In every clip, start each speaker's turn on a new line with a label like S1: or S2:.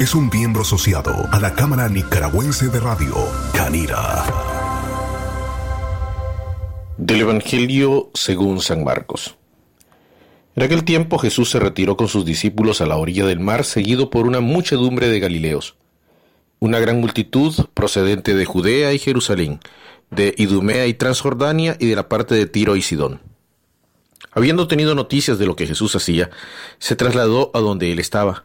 S1: Es un miembro asociado a la Cámara Nicaragüense de Radio, Canira.
S2: Del Evangelio según San Marcos. En aquel tiempo Jesús se retiró con sus discípulos a la orilla del mar, seguido por una muchedumbre de Galileos. Una gran multitud procedente de Judea y Jerusalén, de Idumea y Transjordania y de la parte de Tiro y Sidón. Habiendo tenido noticias de lo que Jesús hacía, se trasladó a donde él estaba.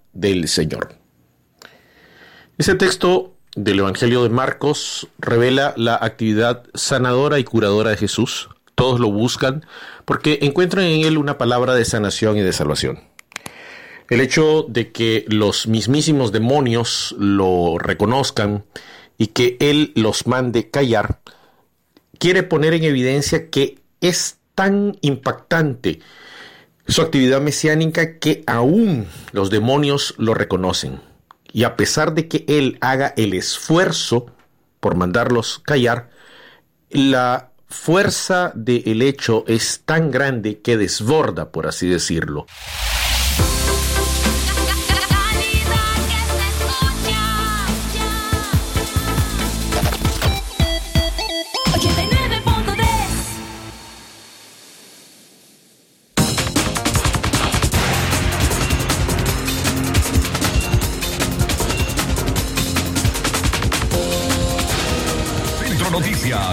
S2: del Señor. Ese texto del Evangelio de Marcos revela la actividad sanadora y curadora de Jesús. Todos lo buscan porque encuentran en él una palabra de sanación y de salvación. El hecho de que los mismísimos demonios lo reconozcan y que él los mande callar, quiere poner en evidencia que es tan impactante su actividad mesiánica que aún los demonios lo reconocen. Y a pesar de que él haga el esfuerzo por mandarlos callar, la fuerza del hecho es tan grande que desborda, por así decirlo.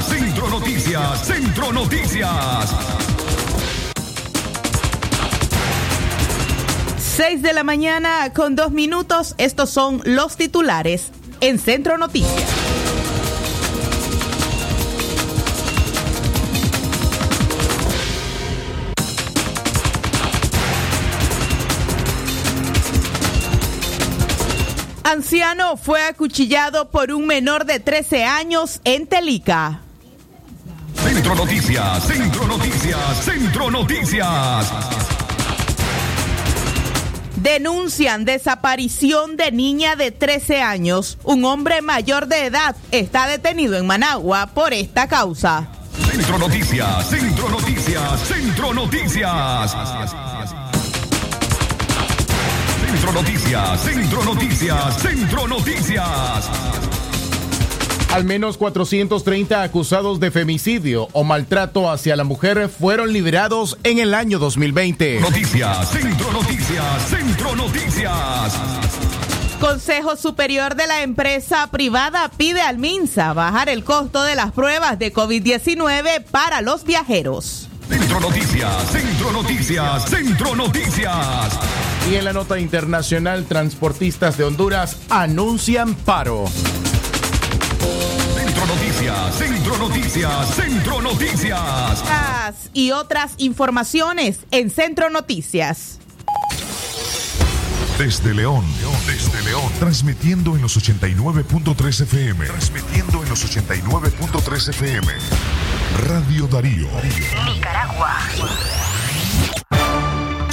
S3: Centro Noticias, Centro Noticias.
S4: 6 de la mañana con dos minutos. Estos son los titulares en Centro Noticias. Anciano fue acuchillado por un menor de 13 años en Telica.
S3: Centro Noticias, Centro Noticias, Centro Noticias.
S4: Denuncian desaparición de niña de 13 años. Un hombre mayor de edad está detenido en Managua por esta causa.
S3: Centro Noticias, Centro Noticias, Centro Noticias. Centro Noticias, Centro Noticias, Centro Noticias.
S5: Al menos 430 acusados de femicidio o maltrato hacia la mujer fueron liberados en el año 2020.
S3: Noticias, Centro Noticias, Centro Noticias.
S4: Consejo Superior de la Empresa Privada pide al MINSA bajar el costo de las pruebas de COVID-19 para los viajeros.
S3: Centro Noticias, Centro Noticias, Centro Noticias.
S5: Y en la nota internacional, transportistas de Honduras anuncian paro.
S3: Centro Noticias, Centro Noticias, Centro Noticias.
S4: Y otras informaciones en Centro Noticias.
S3: Desde León, desde León, transmitiendo en los 89.3 FM. Transmitiendo en los 89.3 FM. Radio Darío. Nicaragua.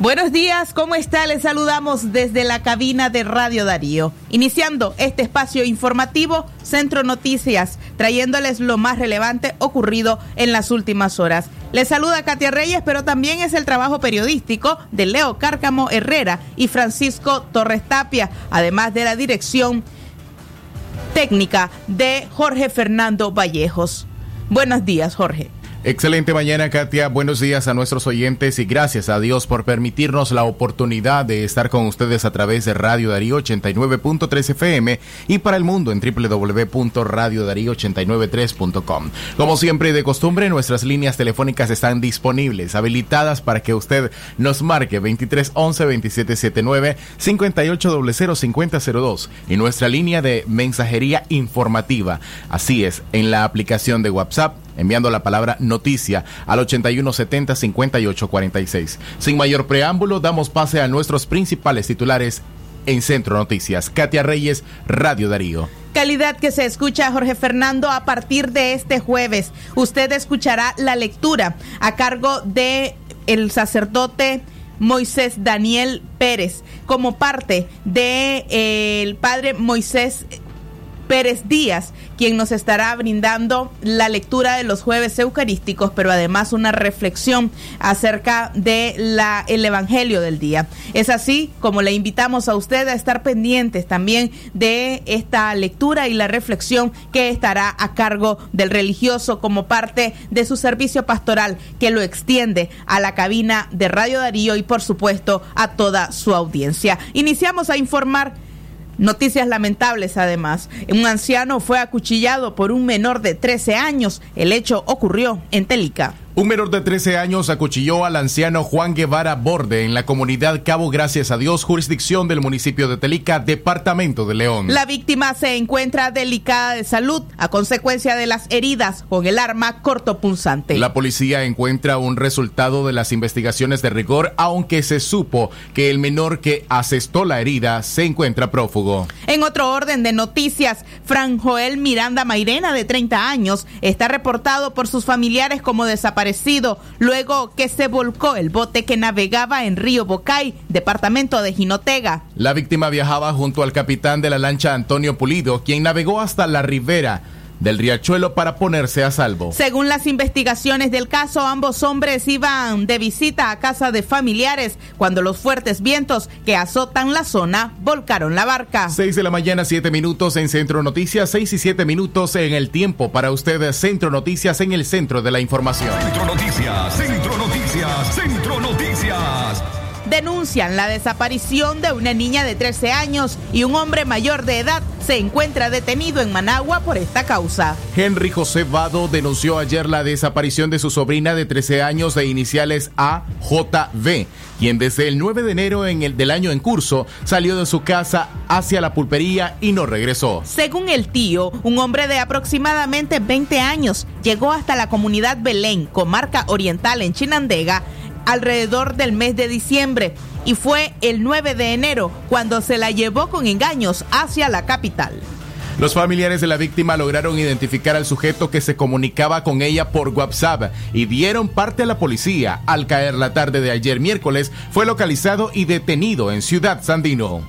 S4: Buenos días, ¿cómo está? Les saludamos desde la cabina de Radio Darío. Iniciando este espacio informativo, Centro Noticias, trayéndoles lo más relevante ocurrido en las últimas horas. Les saluda Katia Reyes, pero también es el trabajo periodístico de Leo Cárcamo Herrera y Francisco Torres Tapia, además de la dirección técnica de Jorge Fernando Vallejos. Buenos días, Jorge.
S5: Excelente mañana, Katia. Buenos días a nuestros oyentes y gracias a Dios por permitirnos la oportunidad de estar con ustedes a través de Radio Darío 89.3 FM y para el mundo en www.radiodarío893.com. Como siempre y de costumbre, nuestras líneas telefónicas están disponibles, habilitadas para que usted nos marque 2311 2779 5800 y nuestra línea de mensajería informativa. Así es, en la aplicación de WhatsApp enviando la palabra noticia al 8170-5846. Sin mayor preámbulo, damos pase a nuestros principales titulares en Centro Noticias. Katia Reyes, Radio Darío.
S4: Calidad que se escucha Jorge Fernando a partir de este jueves. Usted escuchará la lectura a cargo de el sacerdote Moisés Daniel Pérez como parte de eh, el padre Moisés Pérez Díaz, quien nos estará brindando la lectura de los jueves eucarísticos, pero además una reflexión acerca de la el evangelio del día. Es así como le invitamos a usted a estar pendientes también de esta lectura y la reflexión que estará a cargo del religioso como parte de su servicio pastoral que lo extiende a la cabina de Radio Darío y por supuesto a toda su audiencia. Iniciamos a informar Noticias lamentables además. Un anciano fue acuchillado por un menor de 13 años. El hecho ocurrió en Telica.
S5: Un menor de 13 años acuchilló al anciano Juan Guevara Borde en la comunidad Cabo Gracias a Dios, jurisdicción del municipio de Telica, departamento de León.
S4: La víctima se encuentra delicada de salud a consecuencia de las heridas con el arma cortopunzante.
S5: La policía encuentra un resultado de las investigaciones de rigor, aunque se supo que el menor que asestó la herida se encuentra prófugo.
S4: En otro orden de noticias, Fran Joel Miranda Mairena, de 30 años, está reportado por sus familiares como desaparecido luego que se volcó el bote que navegaba en Río Bocay, departamento de Jinotega.
S5: La víctima viajaba junto al capitán de la lancha Antonio Pulido, quien navegó hasta la ribera del riachuelo para ponerse a salvo.
S4: Según las investigaciones del caso, ambos hombres iban de visita a casa de familiares cuando los fuertes vientos que azotan la zona volcaron la barca.
S5: 6 de la mañana, 7 minutos en Centro Noticias, 6 y 7 minutos en el tiempo para ustedes. Centro Noticias en el centro de la información.
S3: Centro Noticias, Centro Noticias, Centro Noticias
S4: denuncian la desaparición de una niña de 13 años y un hombre mayor de edad se encuentra detenido en Managua por esta causa.
S5: Henry José Vado denunció ayer la desaparición de su sobrina de 13 años de iniciales AJV, quien desde el 9 de enero en el del año en curso salió de su casa hacia la pulpería y no regresó.
S4: Según el tío, un hombre de aproximadamente 20 años llegó hasta la comunidad Belén, comarca oriental en Chinandega, alrededor del mes de diciembre y fue el 9 de enero cuando se la llevó con engaños hacia la capital.
S5: Los familiares de la víctima lograron identificar al sujeto que se comunicaba con ella por WhatsApp y dieron parte a la policía. Al caer la tarde de ayer miércoles, fue localizado y detenido en Ciudad Sandino.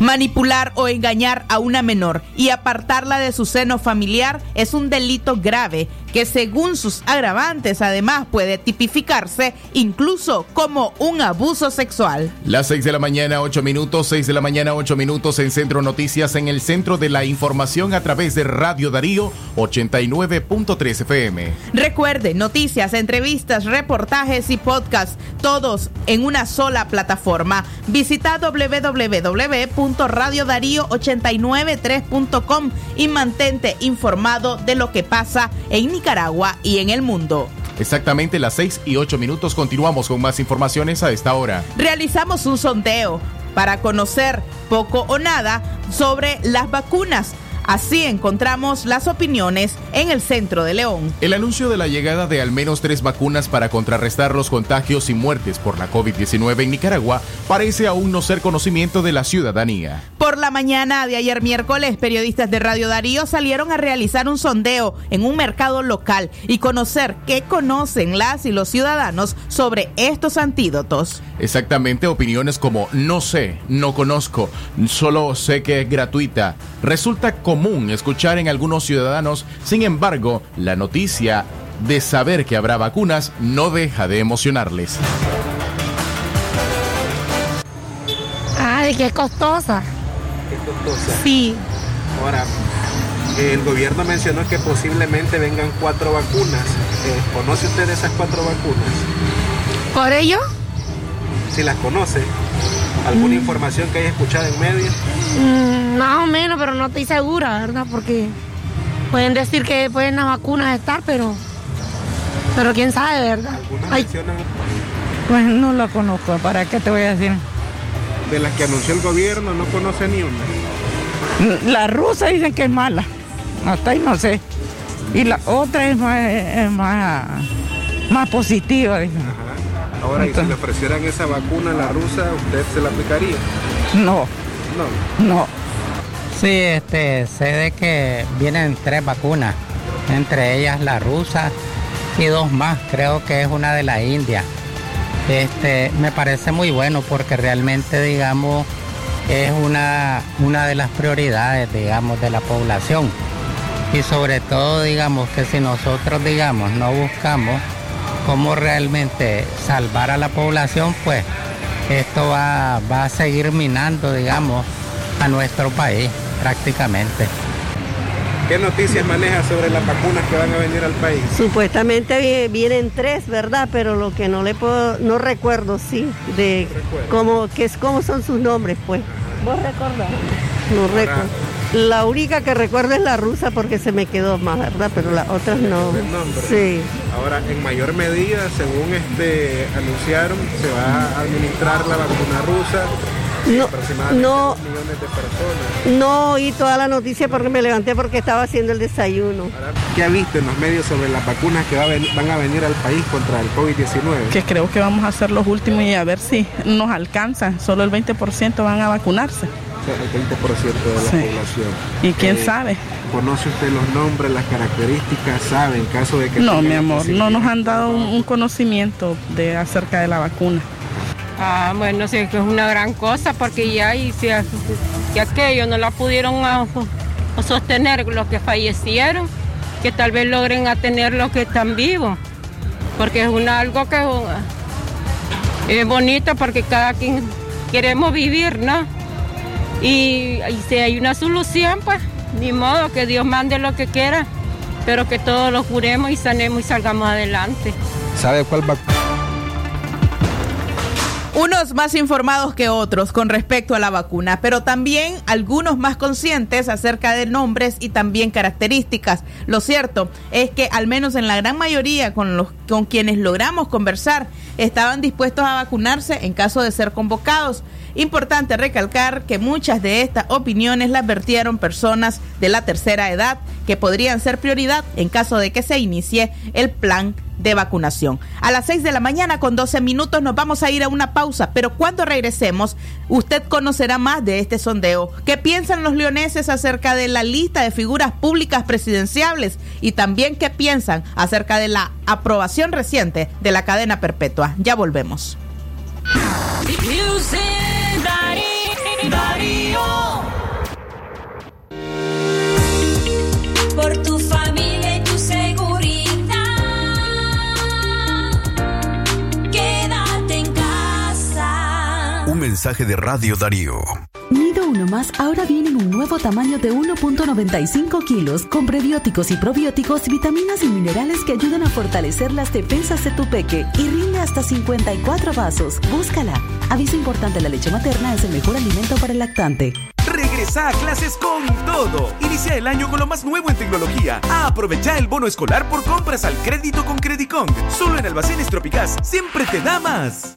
S4: Manipular o engañar a una menor y apartarla de su seno familiar es un delito grave que según sus agravantes además puede tipificarse incluso como un abuso sexual.
S5: Las 6 de la mañana, 8 minutos, 6 de la mañana, 8 minutos en Centro Noticias, en el centro de la información a través de Radio Darío 89.3 FM.
S4: Recuerde, noticias, entrevistas, reportajes y podcasts, todos en una sola plataforma. Visita www.radiodarío893.com y mantente informado de lo que pasa en Nicaragua Nicaragua y en el mundo.
S5: Exactamente las 6 y 8 minutos continuamos con más informaciones a esta hora.
S4: Realizamos un sondeo para conocer poco o nada sobre las vacunas Así encontramos las opiniones en el centro de León.
S5: El anuncio de la llegada de al menos tres vacunas para contrarrestar los contagios y muertes por la COVID-19 en Nicaragua parece aún no ser conocimiento de la ciudadanía.
S4: Por la mañana de ayer miércoles, periodistas de Radio Darío salieron a realizar un sondeo en un mercado local y conocer qué conocen las y los ciudadanos sobre estos antídotos.
S5: Exactamente, opiniones como no sé, no conozco, solo sé que es gratuita. Resulta común escuchar en algunos ciudadanos, sin embargo, la noticia de saber que habrá vacunas no deja de emocionarles.
S6: Ay, qué costosa.
S7: Qué costosa.
S6: Sí.
S7: Ahora,
S6: El gobierno mencionó que posiblemente vengan cuatro vacunas. Eh, ¿Conoce usted esas cuatro vacunas?
S7: ¿Por ello?
S6: Si las conoce. ¿Alguna mm. información que haya escuchado en medio?
S7: Mm, más o menos, pero no estoy segura, ¿verdad? Porque pueden decir que pueden las vacunas estar, pero pero quién sabe, ¿verdad?
S8: Pues no la conozco, ¿para qué te voy a decir?
S6: De las que anunció el gobierno, no conoce ni una.
S8: La rusa dicen que es mala, hasta ahí no sé. Y la otra es más, más, positiva.
S6: Ahora, ¿y si le ofrecieran esa vacuna a la rusa, usted se la aplicaría?
S8: No.
S6: No.
S8: No.
S9: Sí, este, sé de que vienen tres vacunas, entre ellas la rusa y dos más, creo que es una de la India. Este, me parece muy bueno porque realmente, digamos, es una, una de las prioridades, digamos, de la población. Y sobre todo, digamos, que si nosotros, digamos, no buscamos cómo realmente salvar a la población, pues esto va, va a seguir minando, digamos, a nuestro país prácticamente.
S6: ¿Qué noticias maneja sobre las vacunas que van a venir al país?
S10: Supuestamente vienen tres, ¿verdad? Pero lo que no le puedo, no recuerdo, sí, de cómo, que es, cómo son sus nombres, pues. ¿Vos recordás? No recuerdo. La única que recuerdo es la rusa porque se me quedó más, ¿verdad? Pero las otras no. Sí.
S6: Ahora, en mayor medida, según este anunciaron, se va a administrar la vacuna rusa
S10: no, no, No oí toda la noticia porque me levanté porque estaba haciendo el desayuno.
S6: ¿Qué ha visto en los medios sobre las vacunas que van a venir al país contra el COVID-19?
S8: Que creo que vamos a ser los últimos y a ver si nos alcanza. Solo el 20% van a vacunarse.
S6: El 20% de la población.
S8: ¿Y quién eh, sabe?
S6: ¿Conoce usted los nombres, las características? ¿Sabe en caso de que...
S8: No, mi amor, no nos han dado un, conocimiento de acerca de la vacuna.
S11: Ah, bueno, sí, que es una gran cosa porque ya y si, aquello no la pudieron sostener los que fallecieron, que tal vez logren a tener los que están vivos, porque es una, algo que es bonito porque cada quien queremos vivir, ¿no? Y, si hay una solución, pues ni modo que Dios mande lo que quiera, pero que todos lo juremos y sanemos y salgamos adelante.
S6: ¿Sabe cuál va
S4: unos más informados que otros con respecto a la vacuna, pero también algunos más conscientes acerca de nombres y también características. Lo cierto es que al menos en la gran mayoría con los con quienes logramos conversar estaban dispuestos a vacunarse en caso de ser convocados. Importante recalcar que muchas de estas opiniones las vertieron personas de la tercera edad que podrían ser prioridad en caso de que se inicie el plan de vacunación. A las 6 de la mañana con 12 minutos nos vamos a ir a una pausa, pero cuando regresemos usted conocerá más de este sondeo. ¿Qué piensan los leoneses acerca de la lista de figuras públicas presidenciables y también qué piensan acerca de la aprobación reciente de la cadena perpetua? Ya volvemos.
S1: Mensaje de Radio Darío.
S12: Nido Uno Más ahora viene en un nuevo tamaño de 1.95 kilos con prebióticos y probióticos, vitaminas y minerales que ayudan a fortalecer las defensas de tu peque y rinde hasta 54 vasos. Búscala. Aviso importante, la leche materna es el mejor alimento para el lactante.
S13: Regresa a clases con todo. Inicia el año con lo más nuevo en tecnología. Aprovecha el bono escolar por compras al crédito con Credicon. Solo en Almacenes Tropicás siempre te da más.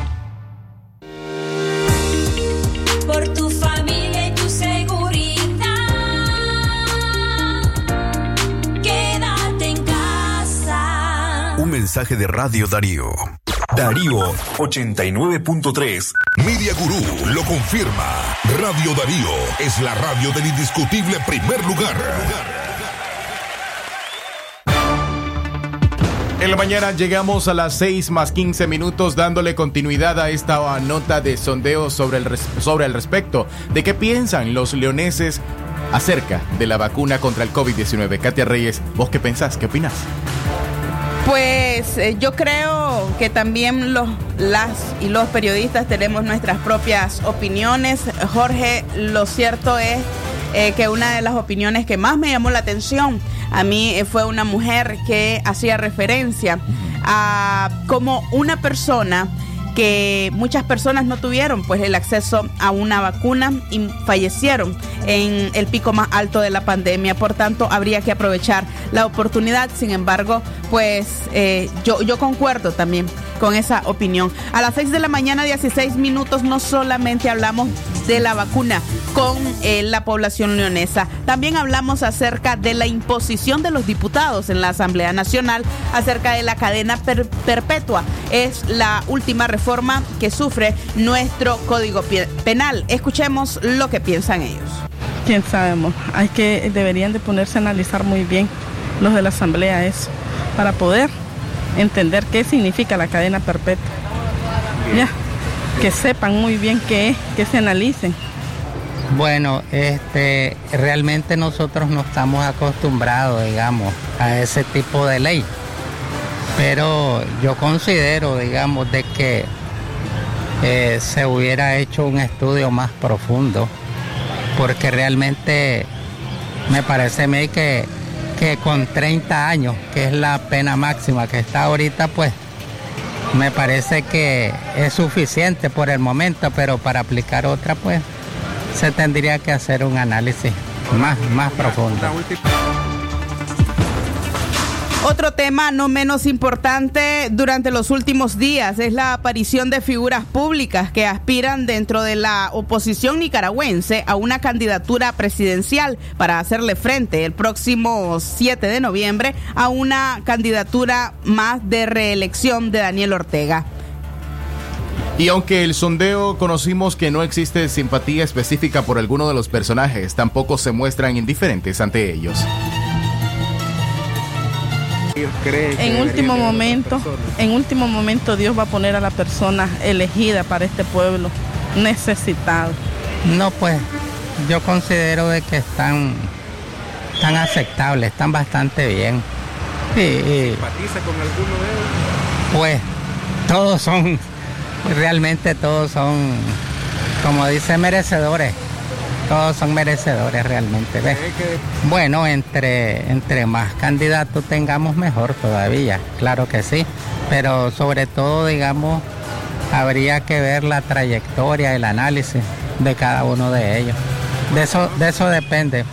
S1: Mensaje de Radio Darío. Darío 89.3. Media Gurú lo confirma. Radio Darío es la radio del indiscutible primer lugar.
S5: En la mañana llegamos a las 6 más 15 minutos dándole continuidad a esta nota de sondeo sobre el, res- sobre el respecto de qué piensan los leoneses acerca de la vacuna contra el COVID-19. Katia Reyes, ¿vos qué pensás? ¿Qué opinas?
S4: Pues eh, yo creo que también los, las y los periodistas tenemos nuestras propias opiniones. Jorge, lo cierto es eh, que una de las opiniones que más me llamó la atención a mí eh, fue una mujer que hacía referencia a como una persona que muchas personas no tuvieron pues el acceso a una vacuna y fallecieron en el pico más alto de la pandemia. Por tanto, habría que aprovechar la oportunidad. Sin embargo, pues eh, yo, yo concuerdo también con esa opinión. A las 6 de la mañana, 16 minutos, no solamente hablamos de la vacuna con eh, la población leonesa, también hablamos acerca de la imposición de los diputados en la Asamblea Nacional acerca de la cadena per- perpetua. Es la última reforma que sufre nuestro Código Penal. Escuchemos lo que piensan ellos.
S8: quién sabemos. Hay que deberían de ponerse a analizar muy bien los de la asamblea eso para poder entender qué significa la cadena perpetua. Ya, que sepan muy bien qué es, que se analicen.
S9: Bueno, este, realmente nosotros no estamos acostumbrados, digamos, a ese tipo de ley. Pero yo considero, digamos, de que eh, se hubiera hecho un estudio más profundo, porque realmente me parece a mí que, que con 30 años, que es la pena máxima que está ahorita, pues me parece que es suficiente por el momento, pero para aplicar otra, pues se tendría que hacer un análisis más, más profundo.
S4: Otro tema no menos importante durante los últimos días es la aparición de figuras públicas que aspiran dentro de la oposición nicaragüense a una candidatura presidencial para hacerle frente el próximo 7 de noviembre a una candidatura más de reelección de Daniel Ortega.
S5: Y aunque el sondeo conocimos que no existe simpatía específica por alguno de los personajes, tampoco se muestran indiferentes ante ellos.
S8: En último momento, en último momento Dios va a poner a la persona elegida para este pueblo necesitado.
S9: No, pues yo considero de que están, están aceptables, están bastante bien. Y, y,
S6: ¿Simpatiza con alguno de ellos?
S9: pues todos son, realmente todos son, como dice, merecedores. Todos son merecedores realmente. ¿ves? Bueno, entre, entre más candidatos tengamos mejor todavía, claro que sí. Pero sobre todo, digamos, habría que ver la trayectoria, el análisis de cada uno de ellos. De eso, de eso depende.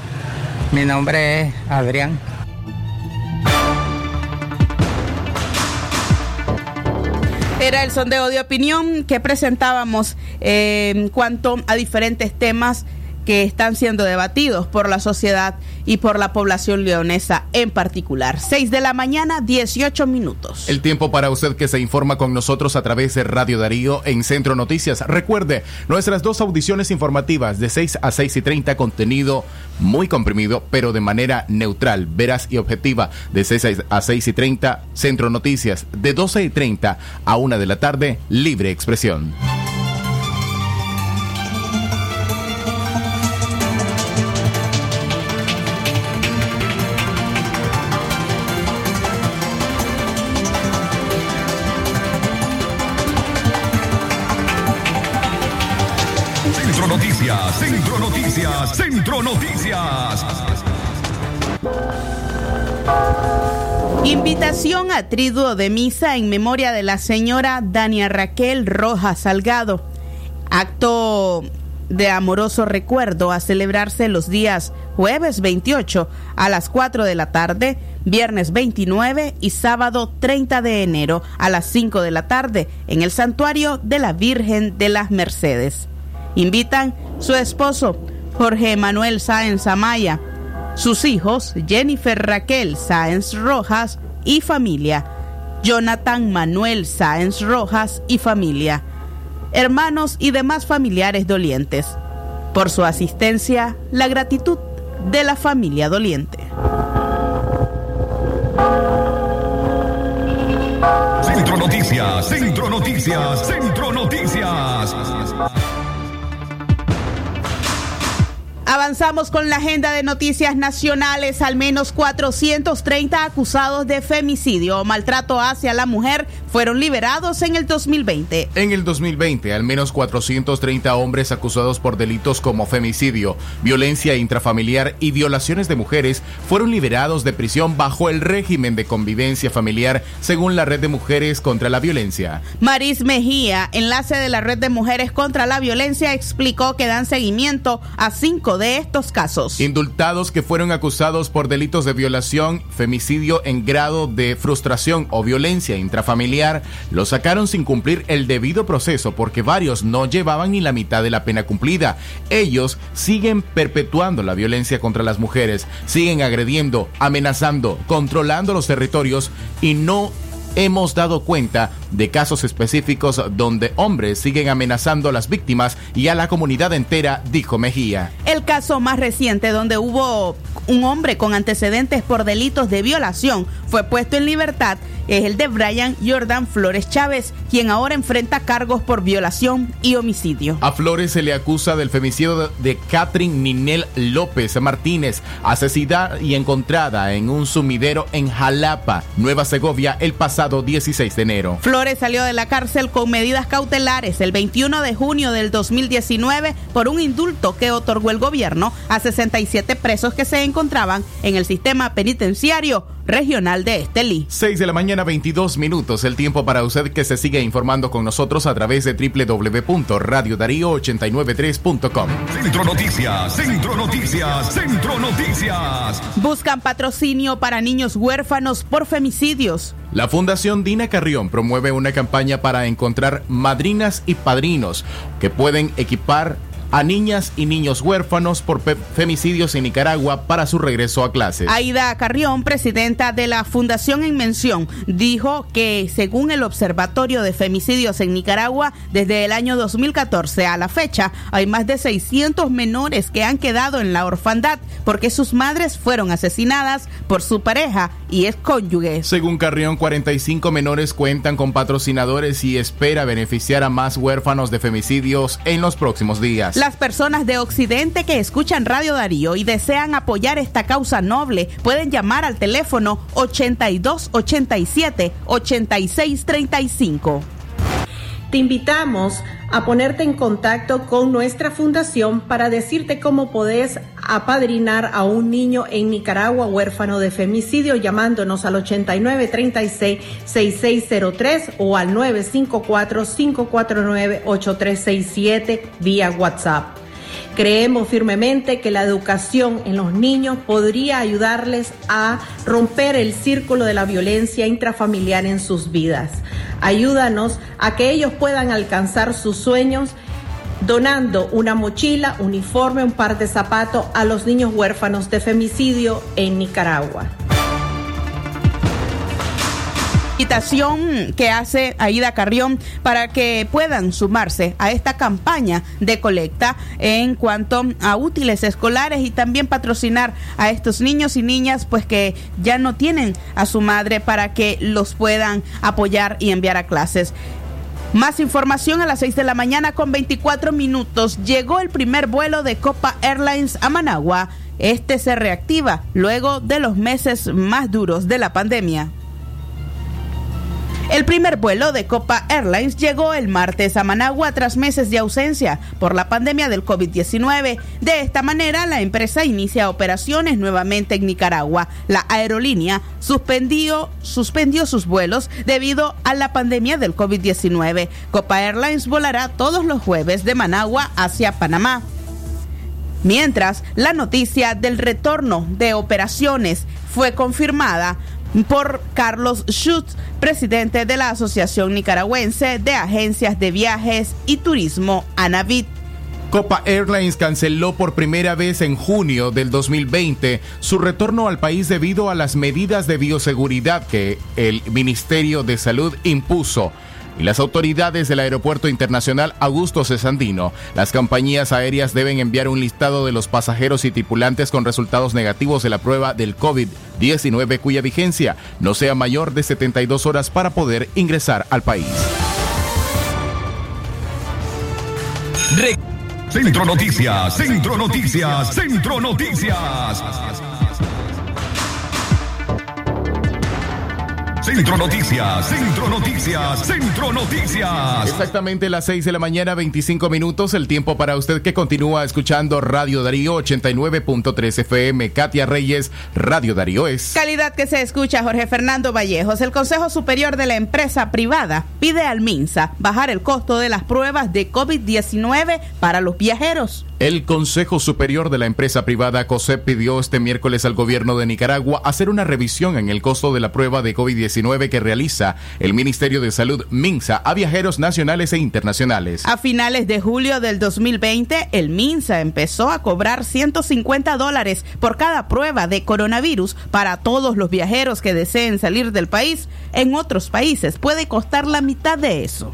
S9: Mi nombre es Adrián.
S4: Era el sondeo de opinión que presentábamos eh, en cuanto a diferentes temas que están siendo debatidos por la sociedad y por la población leonesa en particular. 6 de la mañana, 18 minutos.
S5: El tiempo para usted que se informa con nosotros a través de Radio Darío en Centro Noticias. Recuerde, nuestras dos audiciones informativas de 6 a 6 y 30, contenido muy comprimido, pero de manera neutral, veraz y objetiva. De 6 a 6 y 30, Centro Noticias. De 12 y 30 a 1 de la tarde, libre expresión.
S3: Centro Noticias, Centro Noticias.
S4: Invitación a triduo de misa en memoria de la señora Dania Raquel Rojas Salgado. Acto de amoroso recuerdo a celebrarse los días jueves 28 a las 4 de la tarde, viernes 29 y sábado 30 de enero a las 5 de la tarde en el santuario de la Virgen de las Mercedes. Invitan su esposo Jorge Manuel Sáenz Amaya, sus hijos Jennifer Raquel Sáenz Rojas y familia, Jonathan Manuel Sáenz Rojas y familia, hermanos y demás familiares dolientes. Por su asistencia, la gratitud de la familia doliente.
S3: Centro Noticias, Centro Noticias, Centro Noticias.
S4: Avanzamos con la agenda de noticias nacionales. Al menos 430 acusados de femicidio o maltrato hacia la mujer fueron liberados en el 2020.
S5: En el 2020, al menos 430 hombres acusados por delitos como femicidio, violencia intrafamiliar y violaciones de mujeres fueron liberados de prisión bajo el régimen de convivencia familiar, según la Red de Mujeres contra la Violencia.
S4: Maris Mejía, enlace de la Red de Mujeres contra la Violencia, explicó que dan seguimiento a cinco de estos casos.
S5: Indultados que fueron acusados por delitos de violación, femicidio en grado de frustración o violencia intrafamiliar, lo sacaron sin cumplir el debido proceso porque varios no llevaban ni la mitad de la pena cumplida. Ellos siguen perpetuando la violencia contra las mujeres, siguen agrediendo, amenazando, controlando los territorios y no hemos dado cuenta de casos específicos donde hombres siguen amenazando a las víctimas y a la comunidad entera, dijo Mejía.
S4: El caso más reciente donde hubo un hombre con antecedentes por delitos de violación fue puesto en libertad es el de Brian Jordan Flores Chávez, quien ahora enfrenta cargos por violación y homicidio.
S5: A Flores se le acusa del femicidio de Catherine Ninel López Martínez, asesinada y encontrada en un sumidero en Jalapa, Nueva Segovia, el pasado 16 de enero.
S4: Flores salió de la cárcel con medidas cautelares el 21 de junio del 2019 por un indulto que otorgó el gobierno a 67 presos que se encontraban en el sistema penitenciario regional de Estelí.
S5: 6 de la mañana 22 minutos, el tiempo para usted que se sigue informando con nosotros a través de www.radiodarío893.com.
S3: Centro Noticias, Centro Noticias, Centro Noticias.
S4: Buscan patrocinio para niños huérfanos por femicidios.
S5: La Fundación Dina Carrión promueve una campaña para encontrar madrinas y padrinos que pueden equipar a niñas y niños huérfanos por femicidios en Nicaragua para su regreso a clases.
S4: Aida Carrión, presidenta de la Fundación en Mención, dijo que según el Observatorio de Femicidios en Nicaragua, desde el año 2014 a la fecha, hay más de 600 menores que han quedado en la orfandad porque sus madres fueron asesinadas por su pareja y es cónyuge.
S5: Según Carrión, 45 menores cuentan con patrocinadores y espera beneficiar a más huérfanos de femicidios en los próximos días.
S4: Las personas de Occidente que escuchan Radio Darío y desean apoyar esta causa noble pueden llamar al teléfono 8287 8635.
S14: Te invitamos a ponerte en contacto con nuestra fundación para decirte cómo podés apadrinar a un niño en Nicaragua huérfano de femicidio llamándonos al 8936-6603 o al 954-549-8367 vía WhatsApp. Creemos firmemente que la educación en los niños podría ayudarles a romper el círculo de la violencia intrafamiliar en sus vidas. Ayúdanos a que ellos puedan alcanzar sus sueños donando una mochila, uniforme, un par de zapatos a los niños huérfanos de femicidio en Nicaragua
S4: invitación que hace Aida Carrión para que puedan sumarse a esta campaña de colecta en cuanto a útiles escolares y también patrocinar a estos niños y niñas pues que ya no tienen a su madre para que los puedan apoyar y enviar a clases. Más información a las 6 de la mañana con 24 minutos. Llegó el primer vuelo de Copa Airlines a Managua. Este se reactiva luego de los meses más duros de la pandemia. El primer vuelo de Copa Airlines llegó el martes a Managua tras meses de ausencia por la pandemia del COVID-19. De esta manera, la empresa inicia operaciones nuevamente en Nicaragua. La aerolínea suspendió, sus vuelos debido a la pandemia del COVID-19. Copa Airlines volará todos los jueves de Managua hacia Panamá. Mientras, la noticia del retorno de operaciones fue confirmada por Carlos Schutz, presidente de la Asociación Nicaragüense de Agencias de Viajes y Turismo, ANAVIT.
S5: Copa Airlines canceló por primera vez en junio del 2020 su retorno al país debido a las medidas de bioseguridad que el Ministerio de Salud impuso y las autoridades del Aeropuerto Internacional Augusto Cesandino. Las compañías aéreas deben enviar un listado de los pasajeros y tripulantes con resultados negativos de la prueba del COVID-19 cuya vigencia no sea mayor de 72 horas para poder ingresar al país.
S3: Centro Noticias, Centro Noticias, Centro Noticias. Centro Noticias, Centro Noticias.
S5: Exactamente las 6 de la mañana, 25 minutos, el tiempo para usted que continúa escuchando Radio Darío 89.3 FM. Katia Reyes, Radio Darío es.
S4: Calidad que se escucha, Jorge Fernando Vallejos. El Consejo Superior de la Empresa Privada pide al MINSA bajar el costo de las pruebas de COVID-19 para los viajeros.
S5: El Consejo Superior de la Empresa Privada COSEP pidió este miércoles al gobierno de Nicaragua hacer una revisión en el costo de la prueba de COVID-19 que realiza el Ministerio de Salud MINSA a viajeros nacionales e internacionales.
S4: A finales de julio del 2020, el MINSA empezó a cobrar 150 dólares por cada prueba de coronavirus para todos los viajeros que deseen salir del país. En otros países puede costar la mitad de eso.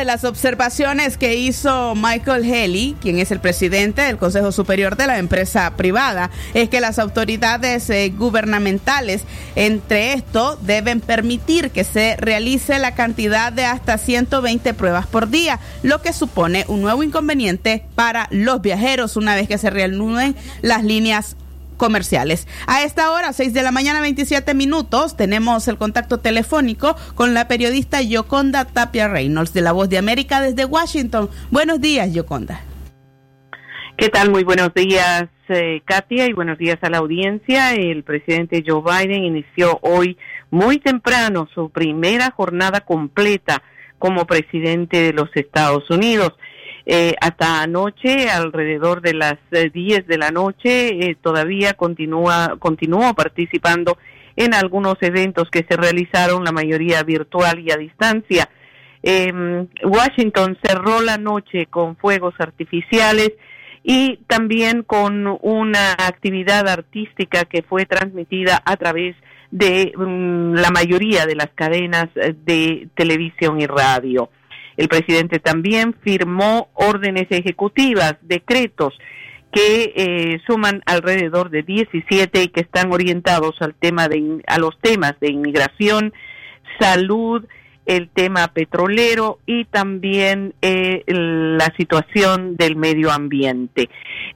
S4: De las observaciones que hizo Michael Haley, quien es el presidente del Consejo Superior de la Empresa Privada, es que las autoridades eh, gubernamentales, entre esto, deben permitir que se realice la cantidad de hasta 120 pruebas por día, lo que supone un nuevo inconveniente para los viajeros una vez que se reanuden las líneas comerciales. A esta hora, 6 de la mañana, 27 minutos, tenemos el contacto telefónico con la periodista Yoconda Tapia Reynolds de La Voz de América desde Washington. Buenos días, Yoconda.
S15: ¿Qué tal? Muy buenos días, eh, Katia, y buenos días a la audiencia. El presidente Joe Biden inició hoy muy temprano su primera jornada completa como presidente de los Estados Unidos. Eh, hasta anoche, alrededor de las eh, 10 de la noche, eh, todavía continúa, continuó participando en algunos eventos que se realizaron, la mayoría virtual y a distancia. Eh, Washington cerró la noche con fuegos artificiales y también con una actividad artística que fue transmitida a través de mm, la mayoría de las cadenas eh, de televisión y radio. El presidente también firmó órdenes ejecutivas, decretos que eh, suman alrededor de 17 y que están orientados al tema de a los temas de inmigración, salud, el tema petrolero y también eh, la situación del medio ambiente.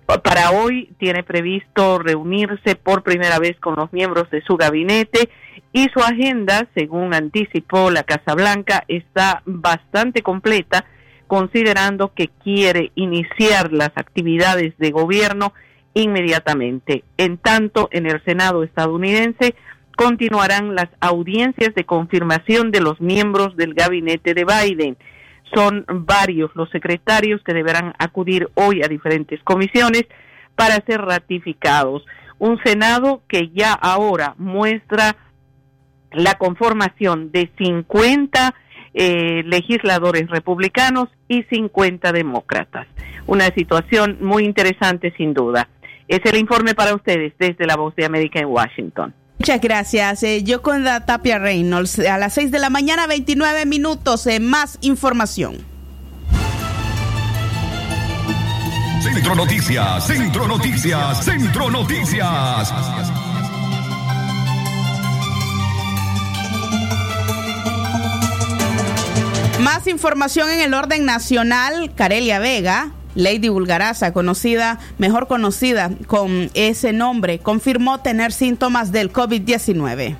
S15: Para hoy tiene previsto reunirse por primera vez con los miembros de su gabinete y su agenda, según anticipó la Casa Blanca, está bastante completa considerando que quiere iniciar las actividades de gobierno inmediatamente. En tanto, en el Senado estadounidense continuarán las audiencias de confirmación de los miembros del gabinete de Biden. Son varios los secretarios que deberán acudir hoy a diferentes comisiones para ser ratificados. Un Senado que ya ahora muestra la conformación de 50 eh, legisladores republicanos y 50 demócratas. Una situación muy interesante sin duda. Es el informe para ustedes desde la Voz de América en Washington.
S4: Muchas gracias. Eh, yo con la Tapia Reynolds. A las 6 de la mañana, 29 minutos. Eh, más información.
S3: Centro Noticias, Centro Noticias, Centro Noticias.
S4: Más información en el orden nacional. Carelia Vega, Lady Bulgaraza, conocida, mejor conocida con ese nombre, confirmó tener síntomas del COVID-19.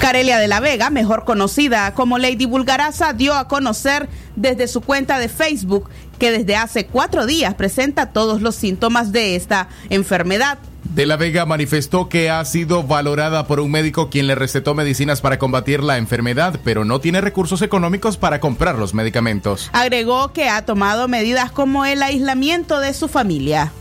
S4: Carelia de la Vega, mejor conocida como Lady Bulgaraza, dio a conocer desde su cuenta de Facebook que desde hace cuatro días presenta todos los síntomas de esta enfermedad.
S5: De la Vega manifestó que ha sido valorada por un médico quien le recetó medicinas para combatir la enfermedad, pero no tiene recursos económicos para comprar los medicamentos.
S4: Agregó que ha tomado medidas como el aislamiento de su familia.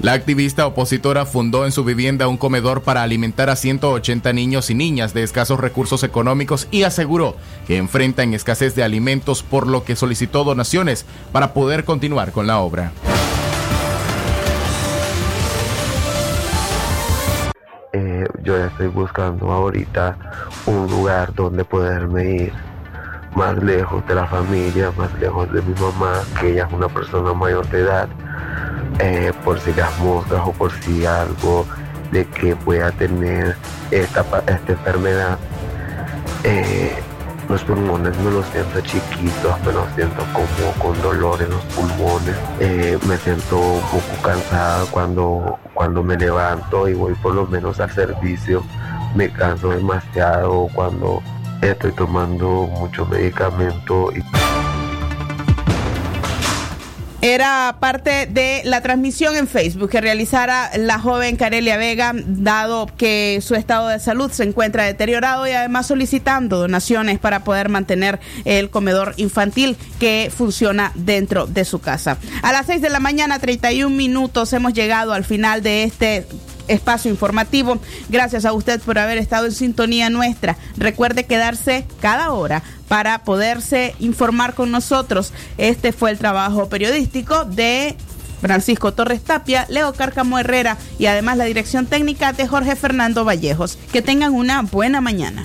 S5: La activista opositora fundó en su vivienda un comedor para alimentar a 180 niños y niñas de escasos recursos económicos y aseguró que enfrentan escasez de alimentos por lo que solicitó donaciones para poder continuar con la obra.
S16: Estoy buscando ahorita un lugar donde poderme ir más lejos de la familia, más lejos de mi mamá, que ella es una persona mayor de edad, eh, por si las moscas o por si algo de que pueda tener esta, esta enfermedad. Eh, los pulmones me los siento chiquitos, me los siento como con dolor en los pulmones. Eh, me siento un poco cansada cuando, cuando me levanto y voy por lo menos al servicio. Me canso demasiado cuando estoy tomando mucho medicamento y
S4: Era parte de la transmisión en Facebook que realizara la joven Carelia Vega, dado que su estado de salud se encuentra deteriorado y además solicitando donaciones para poder mantener el comedor infantil que funciona dentro de su casa. A las 6 de la mañana, 31 minutos, hemos llegado al final de este espacio informativo. Gracias a usted por haber estado en sintonía nuestra. Recuerde quedarse cada hora para poderse informar con nosotros. Este fue el trabajo periodístico de Francisco Torres Tapia, Leo Cárcamo Herrera y además la dirección técnica de Jorge Fernando Vallejos. Que tengan una buena mañana.